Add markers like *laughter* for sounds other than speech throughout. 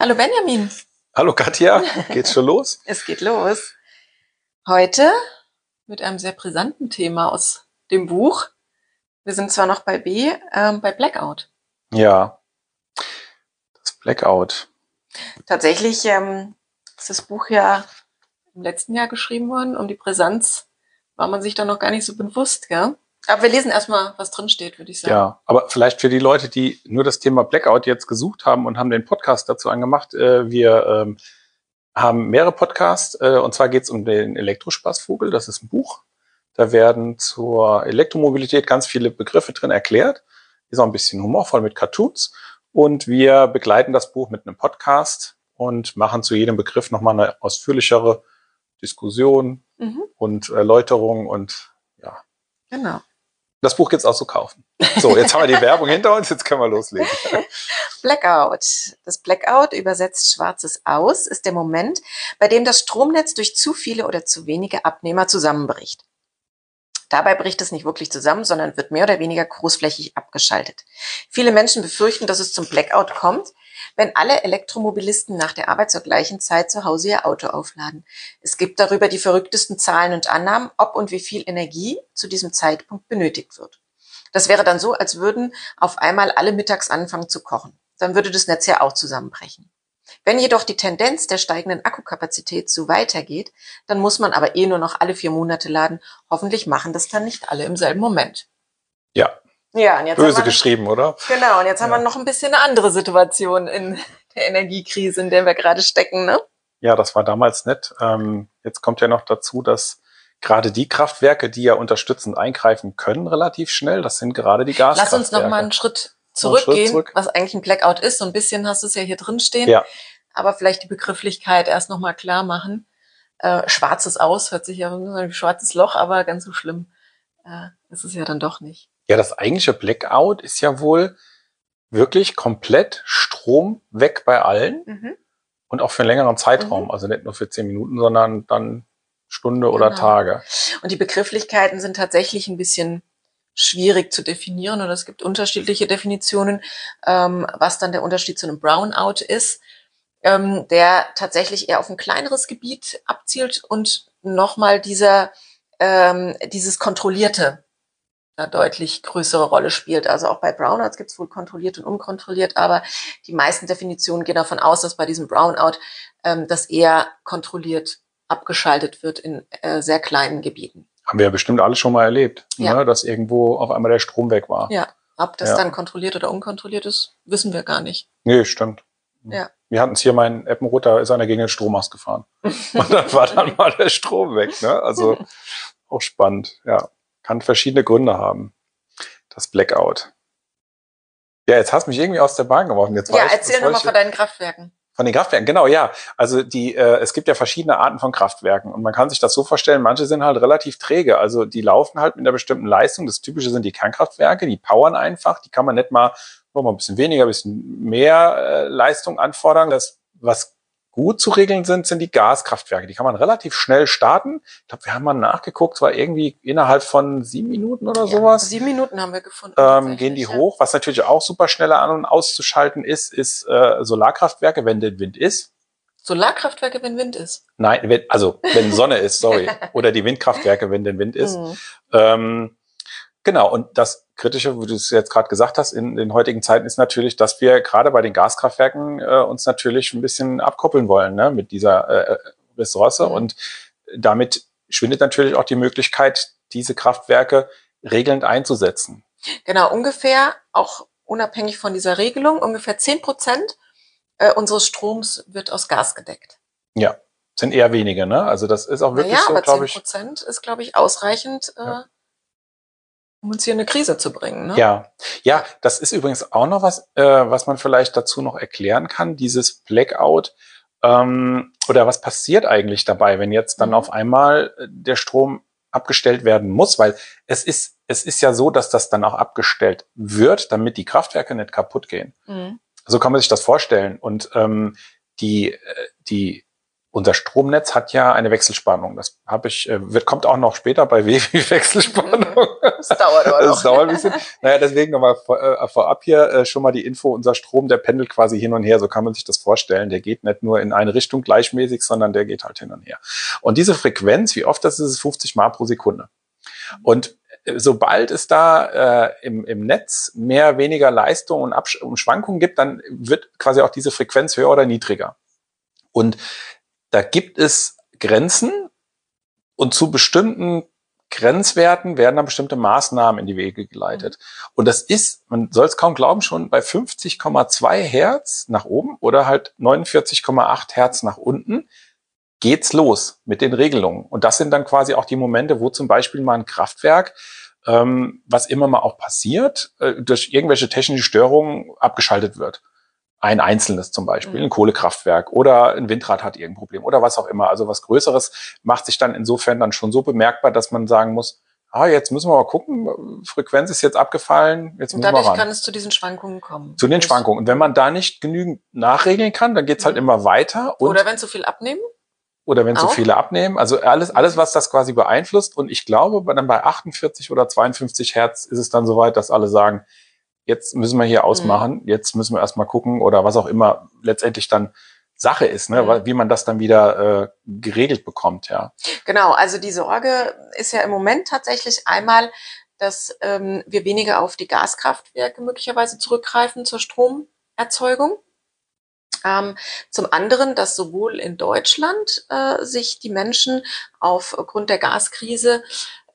Hallo Benjamin. Hallo Katja, *laughs* geht's schon los? es geht los. Heute mit einem sehr brisanten Thema aus dem Buch. Wir sind zwar noch bei B, ähm, bei Blackout. Ja, das Blackout. Tatsächlich ähm, ist das Buch ja im letzten Jahr geschrieben worden. Um die Brisanz war man sich da noch gar nicht so bewusst, gell? Aber wir lesen erstmal, was drin steht, würde ich sagen. Ja, aber vielleicht für die Leute, die nur das Thema Blackout jetzt gesucht haben und haben den Podcast dazu angemacht. Äh, wir ähm, haben mehrere Podcasts äh, und zwar geht es um den Elektrospaßvogel. Das ist ein Buch. Da werden zur Elektromobilität ganz viele Begriffe drin erklärt. Ist auch ein bisschen humorvoll mit Cartoons. Und wir begleiten das Buch mit einem Podcast und machen zu jedem Begriff nochmal eine ausführlichere Diskussion mhm. und Erläuterung und ja. Genau. Das Buch gibt's auch zu kaufen. So, jetzt haben wir die *laughs* Werbung hinter uns, jetzt können wir loslegen. Blackout. Das Blackout, übersetzt schwarzes Aus, ist der Moment, bei dem das Stromnetz durch zu viele oder zu wenige Abnehmer zusammenbricht. Dabei bricht es nicht wirklich zusammen, sondern wird mehr oder weniger großflächig abgeschaltet. Viele Menschen befürchten, dass es zum Blackout kommt, wenn alle Elektromobilisten nach der Arbeit zur gleichen Zeit zu Hause ihr Auto aufladen. Es gibt darüber die verrücktesten Zahlen und Annahmen, ob und wie viel Energie zu diesem Zeitpunkt benötigt wird. Das wäre dann so, als würden auf einmal alle mittags anfangen zu kochen. Dann würde das Netz ja auch zusammenbrechen. Wenn jedoch die Tendenz der steigenden Akkukapazität so weitergeht, dann muss man aber eh nur noch alle vier Monate laden. Hoffentlich machen das dann nicht alle im selben Moment. Ja, ja, und jetzt Böse wir, geschrieben, oder? Genau, und jetzt ja. haben wir noch ein bisschen eine andere Situation in der Energiekrise, in der wir gerade stecken, ne? Ja, das war damals nett. Ähm, jetzt kommt ja noch dazu, dass gerade die Kraftwerke, die ja unterstützend eingreifen können, relativ schnell, das sind gerade die Gaskraftwerke. Lass uns noch mal einen Schritt zurückgehen, einen Schritt zurück. was eigentlich ein Blackout ist. So ein bisschen hast du es ja hier drin stehen. Ja. Aber vielleicht die Begrifflichkeit erst noch mal klar machen. Äh, schwarzes Aus hört sich ja wie ein schwarzes Loch, aber ganz so schlimm äh, ist es ja dann doch nicht. Ja, das eigentliche Blackout ist ja wohl wirklich komplett Strom weg bei allen mhm. und auch für einen längeren Zeitraum. Mhm. Also nicht nur für zehn Minuten, sondern dann Stunde genau. oder Tage. Und die Begrifflichkeiten sind tatsächlich ein bisschen schwierig zu definieren oder es gibt unterschiedliche Definitionen, ähm, was dann der Unterschied zu einem Brownout ist, ähm, der tatsächlich eher auf ein kleineres Gebiet abzielt und nochmal dieser ähm, dieses kontrollierte eine deutlich größere Rolle spielt. Also auch bei Brownouts gibt es wohl kontrolliert und unkontrolliert, aber die meisten Definitionen gehen davon aus, dass bei diesem Brownout ähm, das eher kontrolliert abgeschaltet wird in äh, sehr kleinen Gebieten. Haben wir ja bestimmt alle schon mal erlebt, ja. ne, dass irgendwo auf einmal der Strom weg war. Ja, ob das ja. dann kontrolliert oder unkontrolliert ist, wissen wir gar nicht. Nee, stimmt. Ja. Wir hatten es hier, mein Eppenroter ist einer gegen den Strom ausgefahren. *laughs* und dann war dann mal der Strom weg. Ne? Also *laughs* auch spannend, ja kann verschiedene Gründe haben. Das Blackout. Ja, jetzt hast du mich irgendwie aus der Bahn geworfen. Jetzt ja, erzähl nochmal von deinen Kraftwerken. Von den Kraftwerken, genau, ja. Also die, äh, es gibt ja verschiedene Arten von Kraftwerken und man kann sich das so vorstellen, manche sind halt relativ träge. Also die laufen halt mit einer bestimmten Leistung. Das Typische sind die Kernkraftwerke, die powern einfach, die kann man nicht mal mal ein bisschen weniger, ein bisschen mehr äh, Leistung anfordern. Das, was gut zu regeln sind, sind die Gaskraftwerke. Die kann man relativ schnell starten. Ich glaube, wir haben mal nachgeguckt, es war irgendwie innerhalb von sieben Minuten oder ja, sowas. Sieben Minuten haben wir gefunden. Ähm, gehen die ja. hoch. Was natürlich auch super schneller an- und auszuschalten ist, ist äh, Solarkraftwerke, wenn der Wind ist. Solarkraftwerke, wenn Wind ist? Nein, wenn, also wenn Sonne ist, sorry. *laughs* Oder die Windkraftwerke, wenn der Wind ist. Mhm. Ähm, Genau, und das Kritische, wie du es jetzt gerade gesagt hast, in den heutigen Zeiten ist natürlich, dass wir gerade bei den Gaskraftwerken äh, uns natürlich ein bisschen abkoppeln wollen ne, mit dieser äh, Ressource. Mhm. Und damit schwindet natürlich auch die Möglichkeit, diese Kraftwerke regelnd einzusetzen. Genau, ungefähr, auch unabhängig von dieser Regelung, ungefähr zehn Prozent äh, unseres Stroms wird aus Gas gedeckt. Ja, sind eher wenige, ne? Also das ist auch wirklich naja, so, glaube ich. 10 Prozent ist, glaube ich, ausreichend. Äh, ja um uns hier in eine Krise zu bringen. Ne? Ja, ja, das ist übrigens auch noch was, äh, was man vielleicht dazu noch erklären kann. Dieses Blackout ähm, oder was passiert eigentlich dabei, wenn jetzt dann mhm. auf einmal äh, der Strom abgestellt werden muss, weil es ist es ist ja so, dass das dann auch abgestellt wird, damit die Kraftwerke nicht kaputt gehen. Mhm. So kann man sich das vorstellen. Und ähm, die äh, die unser Stromnetz hat ja eine Wechselspannung. Das habe ich, äh, wird, kommt auch noch später bei *laughs* WW Wechselspannung. Das dauert aber. *laughs* Das dauert ein bisschen. Naja, deswegen nochmal äh, vorab hier äh, schon mal die Info. Unser Strom, der pendelt quasi hin und her. So kann man sich das vorstellen. Der geht nicht nur in eine Richtung gleichmäßig, sondern der geht halt hin und her. Und diese Frequenz, wie oft das ist, ist 50 Mal pro Sekunde. Und sobald es da äh, im, im Netz mehr, weniger Leistung und, Absch und Schwankungen gibt, dann wird quasi auch diese Frequenz höher oder niedriger. Und da gibt es Grenzen und zu bestimmten Grenzwerten werden dann bestimmte Maßnahmen in die Wege geleitet. Mhm. Und das ist, man soll es kaum glauben, schon bei 50,2 Hertz nach oben oder halt 49,8 Hertz nach unten geht's los mit den Regelungen. Und das sind dann quasi auch die Momente, wo zum Beispiel mal ein Kraftwerk, ähm, was immer mal auch passiert, äh, durch irgendwelche technische Störungen abgeschaltet wird ein einzelnes zum Beispiel, mhm. ein Kohlekraftwerk oder ein Windrad hat irgendein Problem oder was auch immer. Also was Größeres macht sich dann insofern dann schon so bemerkbar, dass man sagen muss, ah, jetzt müssen wir mal gucken, Frequenz ist jetzt abgefallen, jetzt und müssen wir ran. kann es zu diesen Schwankungen kommen. Zu den Schwankungen. Und wenn man da nicht genügend nachregeln kann, dann geht's halt mhm. immer weiter. oder wenn zu viel abnehmen? Oder wenn zu viele abnehmen. Also alles, alles, was das quasi beeinflusst. Und ich glaube, dann bei 48 oder 52 Hertz ist es dann soweit, dass alle sagen, jetzt müssen wir hier ausmachen, mhm. jetzt müssen wir erstmal gucken oder was auch immer letztendlich dann Sache ist, ne? Mhm. wie man das dann wieder äh, geregelt bekommt, ja. Genau, also die Sorge ist ja im Moment tatsächlich einmal, dass ähm, wir weniger auf die Gaskraftwerke möglicherweise zurückgreifen zur Stromerzeugung. Ähm, zum anderen, dass sowohl in Deutschland äh, sich die Menschen aufgrund der Gaskrise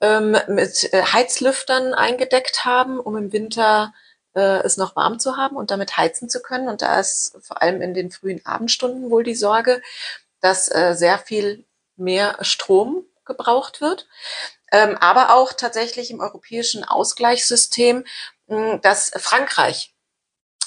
ähm, mit äh, Heizlüftern eingedeckt haben, um im Winter äh, es noch warm zu haben und damit heizen zu können. Und da ist vor allem in den frühen Abendstunden wohl die Sorge, dass äh, sehr viel mehr Strom gebraucht wird. Ähm, aber auch tatsächlich im europäischen Ausgleichssystem, mh, dass Frankreich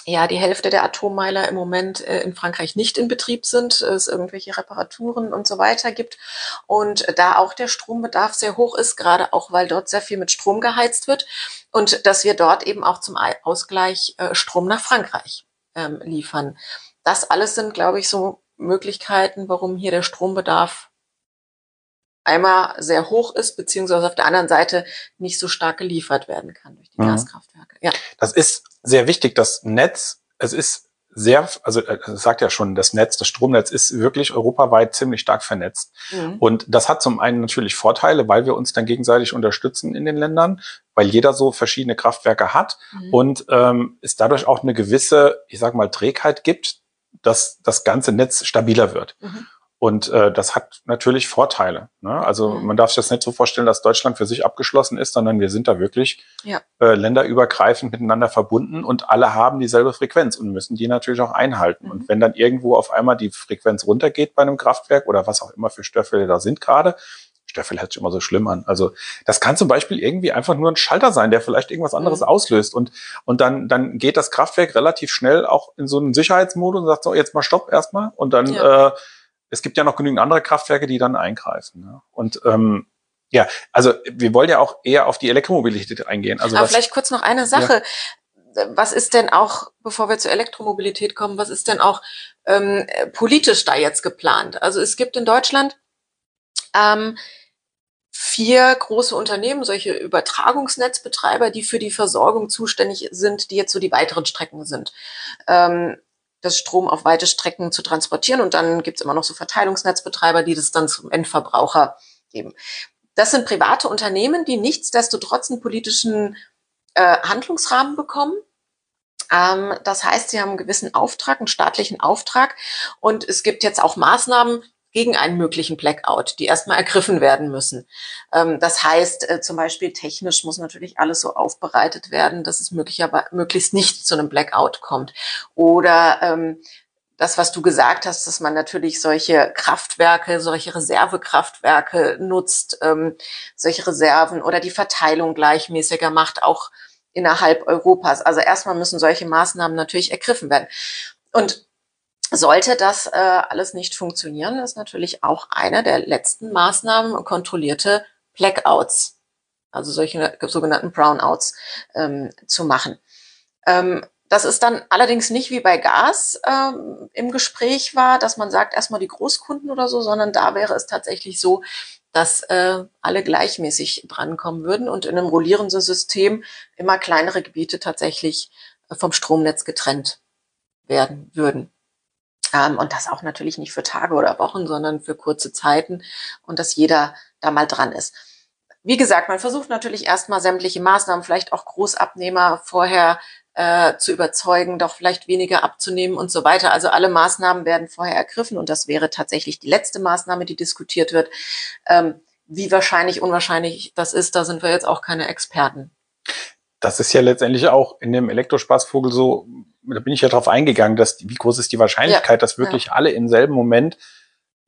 ja die Hälfte der Atommeiler im Moment äh, in Frankreich nicht in Betrieb sind, es irgendwelche Reparaturen und so weiter gibt und da auch der Strombedarf sehr hoch ist, gerade auch weil dort sehr viel mit Strom geheizt wird und dass wir dort eben auch zum Ausgleich äh, Strom nach Frankreich ähm, liefern. Das alles sind, glaube ich, so Möglichkeiten, warum hier der Strombedarf einmal sehr hoch ist, beziehungsweise auf der anderen Seite nicht so stark geliefert werden kann durch die mhm. Gaskraftwerke. Ja. Das ist sehr wichtig, das Netz, es ist sehr, also äh, es sagt ja schon, das Netz, das Stromnetz ist wirklich europaweit ziemlich stark vernetzt. Mhm. Und das hat zum einen natürlich Vorteile, weil wir uns dann gegenseitig unterstützen in den Ländern, weil jeder so verschiedene Kraftwerke hat mhm. und ähm, es dadurch auch eine gewisse, ich sag mal, Trägheit gibt, dass das ganze Netz stabiler wird. Mhm. Und äh, das hat natürlich Vorteile. Ne? Also mhm. man darf sich das nicht so vorstellen, dass Deutschland für sich abgeschlossen ist, sondern wir sind da wirklich ja. äh, länderübergreifend miteinander verbunden und alle haben dieselbe Frequenz und müssen die natürlich auch einhalten. Mhm. Und wenn dann irgendwo auf einmal die Frequenz runtergeht bei einem Kraftwerk oder was auch immer für Störfälle da sind gerade, Störfälle hört sich immer so schlimm an. Also das kann zum Beispiel irgendwie einfach nur ein Schalter sein, der vielleicht irgendwas anderes mhm. auslöst. Und, und dann, dann geht das Kraftwerk relativ schnell auch in so einen Sicherheitsmodus und sagt so, jetzt mal Stopp erstmal. Und dann ja. äh, es gibt ja noch genügend andere Kraftwerke, die dann eingreifen. Ne? Und ähm, ja, also wir wollen ja auch eher auf die Elektromobilität eingehen. Also Aber was, vielleicht kurz noch eine Sache. Ja. Was ist denn auch, bevor wir zur Elektromobilität kommen, was ist denn auch ähm, politisch da jetzt geplant? Also es gibt in Deutschland ähm, vier große Unternehmen, solche Übertragungsnetzbetreiber, die für die Versorgung zuständig sind, die jetzt so die weiteren Strecken sind. Ähm, das Strom auf weite Strecken zu transportieren. Und dann gibt's immer noch so Verteilungsnetzbetreiber, die das dann zum Endverbraucher geben. Das sind private Unternehmen, die nichtsdestotrotz einen politischen äh, Handlungsrahmen bekommen. Ähm, das heißt, sie haben einen gewissen Auftrag, einen staatlichen Auftrag. Und es gibt jetzt auch Maßnahmen, gegen einen möglichen Blackout, die erstmal ergriffen werden müssen. Ähm, das heißt, äh, zum Beispiel technisch muss natürlich alles so aufbereitet werden, dass es möglichst nicht zu einem Blackout kommt. Oder ähm, das, was du gesagt hast, dass man natürlich solche Kraftwerke, solche Reservekraftwerke nutzt, ähm, solche Reserven oder die Verteilung gleichmäßiger macht, auch innerhalb Europas. Also erstmal müssen solche Maßnahmen natürlich ergriffen werden. Und sollte das äh, alles nicht funktionieren, ist natürlich auch eine der letzten Maßnahmen kontrollierte Blackouts, also solche sogenannten Brownouts ähm, zu machen. Ähm, Das ist dann allerdings nicht wie bei Gas ähm, im Gespräch war, dass man sagt, erstmal die Großkunden oder so, sondern da wäre es tatsächlich so, dass äh, alle gleichmäßig drankommen würden und in einem rollierenden System immer kleinere Gebiete tatsächlich äh, vom Stromnetz getrennt werden würden. Und das auch natürlich nicht für Tage oder Wochen, sondern für kurze Zeiten und dass jeder da mal dran ist. Wie gesagt, man versucht natürlich erstmal sämtliche Maßnahmen, vielleicht auch Großabnehmer vorher äh, zu überzeugen, doch vielleicht weniger abzunehmen und so weiter. Also alle Maßnahmen werden vorher ergriffen und das wäre tatsächlich die letzte Maßnahme, die diskutiert wird. Ähm, wie wahrscheinlich, unwahrscheinlich das ist, da sind wir jetzt auch keine Experten. Das ist ja letztendlich auch in dem Elektrospaßvogel so, da bin ich ja drauf eingegangen, dass wie groß ist die Wahrscheinlichkeit, ja, dass wirklich ja. alle im selben Moment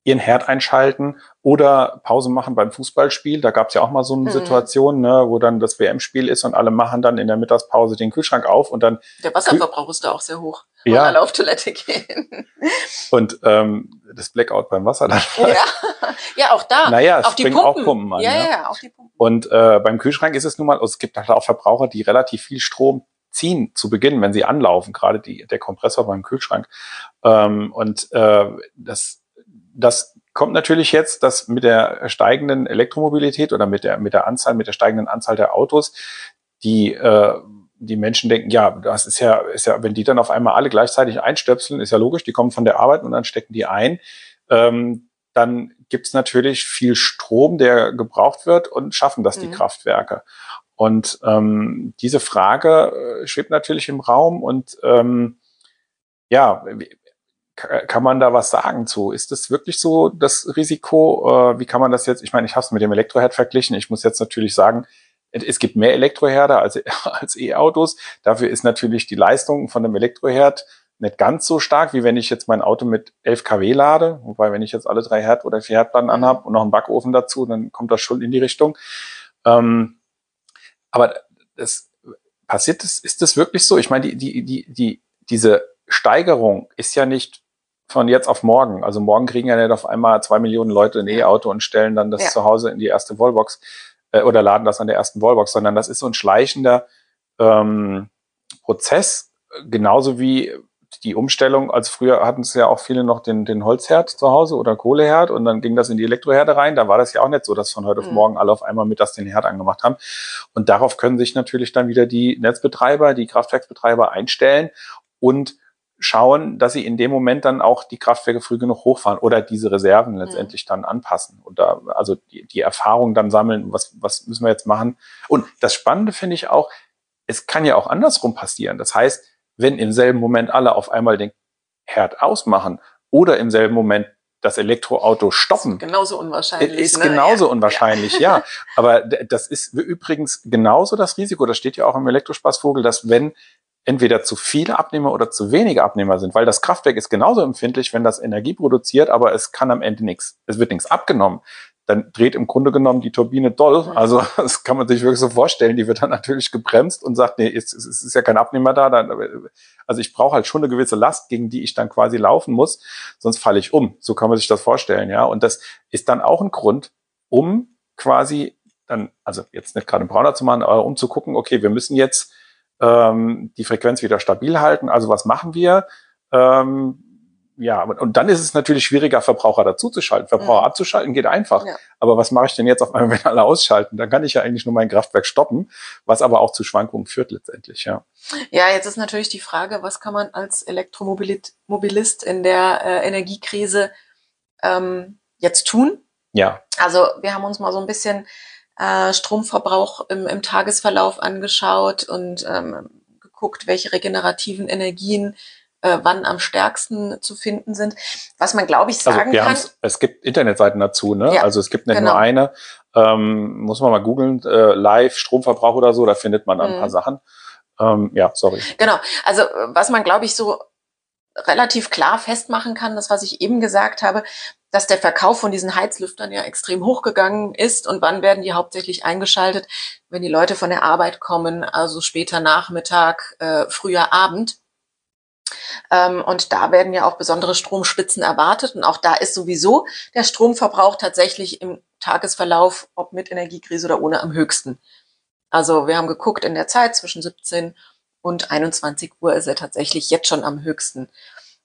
ihren Herd einschalten oder Pause machen beim Fußballspiel. Da gab es ja auch mal so eine mhm. Situation, ne, wo dann das WM-Spiel ist und alle machen dann in der Mittagspause den Kühlschrank auf und dann. Der Wasserverbrauch ist da auch sehr hoch, wenn ja. alle auf Toilette gehen. *laughs* Und ähm, das Blackout beim Wasser dann. Ja, ja auch da. Naja, es auch die Pumpen. auch Pumpen an. Ja, ne? ja, auch die Pumpen. Und äh, beim Kühlschrank ist es nun mal, also es gibt halt auch Verbraucher, die relativ viel Strom ziehen zu Beginn, wenn sie anlaufen, gerade die, der Kompressor beim Kühlschrank. Ähm, und äh, das, das kommt natürlich jetzt, dass mit der steigenden Elektromobilität oder mit der, mit der Anzahl, mit der steigenden Anzahl der Autos, die, äh, die Menschen denken, ja, das ist ja, ist ja, wenn die dann auf einmal alle gleichzeitig einstöpseln, ist ja logisch, die kommen von der Arbeit und dann stecken die ein. Ähm, dann gibt es natürlich viel Strom, der gebraucht wird und schaffen das mhm. die Kraftwerke. Und ähm, diese Frage äh, schwebt natürlich im Raum und ähm, ja, kann man da was sagen zu? Ist das wirklich so das Risiko? Äh, wie kann man das jetzt? Ich meine, ich habe es mit dem Elektroherd verglichen. Ich muss jetzt natürlich sagen, es gibt mehr Elektroherde als, *laughs* als E-Autos. Dafür ist natürlich die Leistung von einem Elektroherd nicht ganz so stark, wie wenn ich jetzt mein Auto mit 11 kW lade. Wobei, wenn ich jetzt alle drei Herd- oder vier Herdplatten anhabe und noch einen Backofen dazu, dann kommt das schon in die Richtung. Ähm, aber das passiert das, ist das wirklich so? Ich meine, die, die, die, die, diese Steigerung ist ja nicht von jetzt auf morgen. Also morgen kriegen ja nicht auf einmal zwei Millionen Leute ein E-Auto und stellen dann das ja. zu Hause in die erste Wallbox äh, oder laden das an der ersten Wallbox, sondern das ist so ein schleichender ähm, Prozess, genauso wie die Umstellung, als früher hatten es ja auch viele noch den, den Holzherd zu Hause oder Kohleherd und dann ging das in die Elektroherde rein. Da war das ja auch nicht so, dass von heute mhm. auf morgen alle auf einmal mit das den Herd angemacht haben. Und darauf können sich natürlich dann wieder die Netzbetreiber, die Kraftwerksbetreiber einstellen und schauen, dass sie in dem Moment dann auch die Kraftwerke früh genug hochfahren oder diese Reserven mhm. letztendlich dann anpassen und da also die, die Erfahrung dann sammeln, was, was müssen wir jetzt machen. Und das Spannende finde ich auch, es kann ja auch andersrum passieren. Das heißt, wenn im selben Moment alle auf einmal den Herd ausmachen oder im selben Moment das Elektroauto stoppen. Ist genauso unwahrscheinlich. Ist ne? genauso ja. unwahrscheinlich, ja. ja. *laughs* Aber das ist übrigens genauso das Risiko, das steht ja auch im Elektrospaßvogel, dass wenn entweder zu viele Abnehmer oder zu wenige Abnehmer sind, weil das Kraftwerk ist genauso empfindlich, wenn das Energie produziert, aber es kann am Ende nichts, es wird nichts abgenommen. Dann dreht im Grunde genommen die Turbine doll. Also *laughs* das kann man sich wirklich so vorstellen. Die wird dann natürlich gebremst und sagt, nee, es, es ist ja kein Abnehmer da. Dann, also ich brauche halt schon eine gewisse Last, gegen die ich dann quasi laufen muss, sonst falle ich um. So kann man sich das vorstellen, ja. Und das ist dann auch ein Grund, um quasi dann, also jetzt nicht gerade einen Brauner zu machen, aber um zu gucken, okay, wir müssen jetzt ähm, die Frequenz wieder stabil halten. Also was machen wir? Ähm, ja, und dann ist es natürlich schwieriger, Verbraucher dazuzuschalten. Verbraucher mhm. abzuschalten geht einfach. Ja. Aber was mache ich denn jetzt auf einmal, *laughs* wenn alle ausschalten? Dann kann ich ja eigentlich nur mein Kraftwerk stoppen, was aber auch zu Schwankungen führt letztendlich, ja. Ja, jetzt ist natürlich die Frage, was kann man als Elektromobilist in der äh, Energiekrise ähm, jetzt tun? Ja. Also wir haben uns mal so ein bisschen äh, Stromverbrauch im, im Tagesverlauf angeschaut und ähm, geguckt, welche regenerativen Energien äh, wann am stärksten zu finden sind. Was man, glaube ich, also, sagen also kann. Es gibt Internetseiten dazu, ne? Ja, also es gibt nicht genau. nur eine. Ähm, muss man mal googeln, äh, live Stromverbrauch oder so, da findet man ein mhm. paar Sachen. Ähm, ja, sorry. Genau. Also was man, glaube ich, so relativ klar festmachen kann, das, was ich eben gesagt habe, dass der Verkauf von diesen Heizlüftern ja extrem hochgegangen ist. Und wann werden die hauptsächlich eingeschaltet? Wenn die Leute von der Arbeit kommen, also später Nachmittag, äh, früher Abend. Ähm, und da werden ja auch besondere Stromspitzen erwartet. Und auch da ist sowieso der Stromverbrauch tatsächlich im Tagesverlauf, ob mit Energiekrise oder ohne, am höchsten. Also wir haben geguckt in der Zeit zwischen 17 und 21 Uhr ist er tatsächlich jetzt schon am höchsten.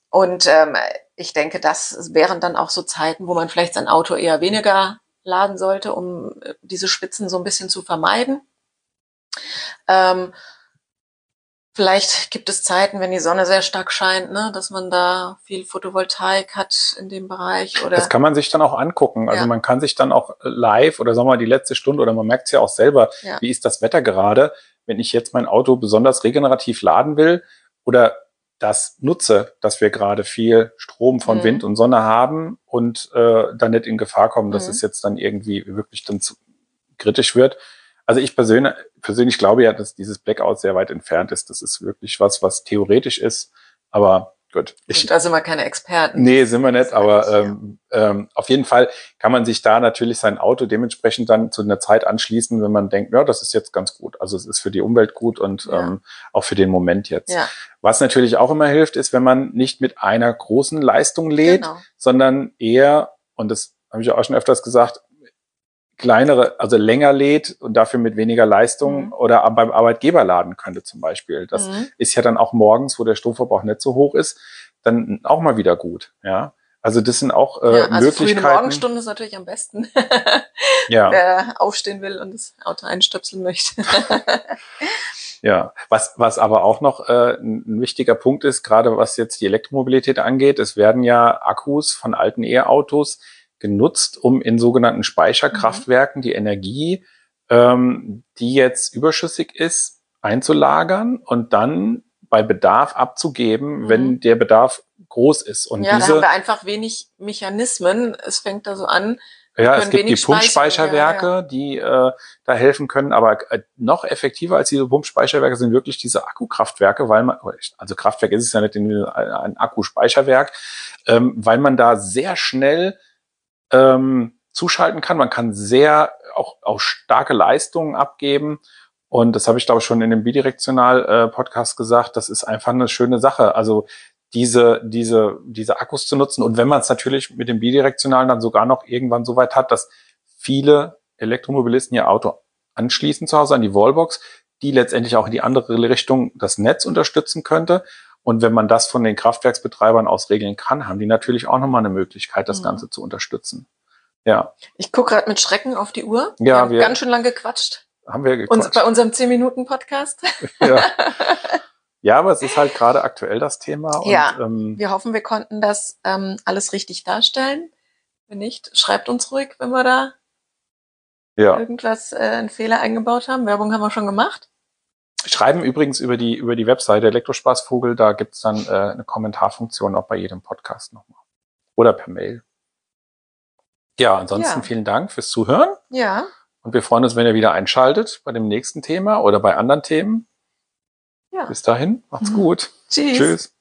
Und ähm, ich denke, das wären dann auch so Zeiten, wo man vielleicht sein Auto eher weniger laden sollte, um äh, diese Spitzen so ein bisschen zu vermeiden. Ähm, vielleicht gibt es Zeiten, wenn die Sonne sehr stark scheint, ne, dass man da viel Photovoltaik hat in dem Bereich. Oder das kann man sich dann auch angucken. Also ja. man kann sich dann auch live oder sagen wir mal die letzte Stunde oder man merkt es ja auch selber, ja. wie ist das Wetter gerade, wenn ich jetzt mein Auto besonders regenerativ laden will oder das nutze, dass wir gerade viel Strom von mhm. Wind und Sonne haben und äh, dann nicht in Gefahr kommen, dass mhm. es jetzt dann irgendwie wirklich dann zu kritisch wird. Also ich persönlich, persönlich glaube ja, dass dieses Blackout sehr weit entfernt ist. Das ist wirklich was, was theoretisch ist, aber Gut. Ich, da sind wir keine Experten. Nee, sind wir nicht, aber ähm, ähm, auf jeden Fall kann man sich da natürlich sein Auto dementsprechend dann zu einer Zeit anschließen, wenn man denkt, ja, das ist jetzt ganz gut. Also es ist für die Umwelt gut und ja. ähm, auch für den Moment jetzt. Ja. Was natürlich auch immer hilft, ist, wenn man nicht mit einer großen Leistung lädt, genau. sondern eher, und das habe ich auch schon öfters gesagt, kleinere, also länger lädt und dafür mit weniger Leistung mhm. oder beim Arbeitgeber laden könnte zum Beispiel. Das mhm. ist ja dann auch morgens, wo der Stromverbrauch nicht so hoch ist, dann auch mal wieder gut. Ja, also das sind auch äh, ja, also Möglichkeiten. Frühe Morgenstunde ist natürlich am besten. *laughs* ja. Wer aufstehen will und das Auto einstöpseln möchte. *laughs* Ja, was, was aber auch noch äh, ein wichtiger Punkt ist, gerade was jetzt die Elektromobilität angeht, es werden ja Akkus von alten E-Autos genutzt, um in sogenannten Speicherkraftwerken die Energie, ähm, die jetzt überschüssig ist, einzulagern und dann bei Bedarf abzugeben, mhm. wenn der Bedarf groß ist. Und ja, diese, da haben wir einfach wenig Mechanismen. Es fängt da so an. Ja, es gibt die Pumpspeicherwerke, ja, ja. die äh, da helfen können, aber äh, noch effektiver als diese Pumpspeicherwerke sind wirklich diese Akkukraftwerke, weil man, also Kraftwerk ist es ja nicht in, ein Akkuspeicherwerk, ähm, weil man da sehr schnell ähm, zuschalten kann. Man kann sehr auch, auch starke Leistungen abgeben. Und das habe ich, glaube ich, schon in dem Bidirektional-Podcast gesagt. Das ist einfach eine schöne Sache. Also diese, diese, diese Akkus zu nutzen. Und wenn man es natürlich mit dem Bidirektionalen dann sogar noch irgendwann so weit hat, dass viele Elektromobilisten ihr Auto anschließen zu Hause an die Wallbox, die letztendlich auch in die andere Richtung das Netz unterstützen könnte. Und wenn man das von den Kraftwerksbetreibern aus regeln kann, haben die natürlich auch nochmal eine Möglichkeit, das mhm. Ganze zu unterstützen. Ja. Ich gucke gerade mit Schrecken auf die Uhr. Ja, wir haben wir, ganz schön lang gequatscht. Haben wir gequatscht. Bei unserem 10-Minuten-Podcast. *laughs* Ja. *laughs* ja, aber es ist halt gerade aktuell das Thema. Und, ja, ähm, wir hoffen, wir konnten das ähm, alles richtig darstellen. Wenn nicht, schreibt uns ruhig, wenn wir da ja. irgendwas, äh, einen Fehler eingebaut haben. Werbung haben wir schon gemacht. Schreiben übrigens über die, über die Webseite Elektrospaßvogel, da gibt's dann äh, eine Kommentarfunktion auch bei jedem Podcast nochmal. Oder per Mail. Ja, ansonsten ja. vielen Dank fürs Zuhören. Ja. Und wir freuen uns, wenn ihr wieder einschaltet bei dem nächsten Thema oder bei anderen Themen. Ja. Bis dahin, macht's mhm. gut. Tschüss. Tschüss.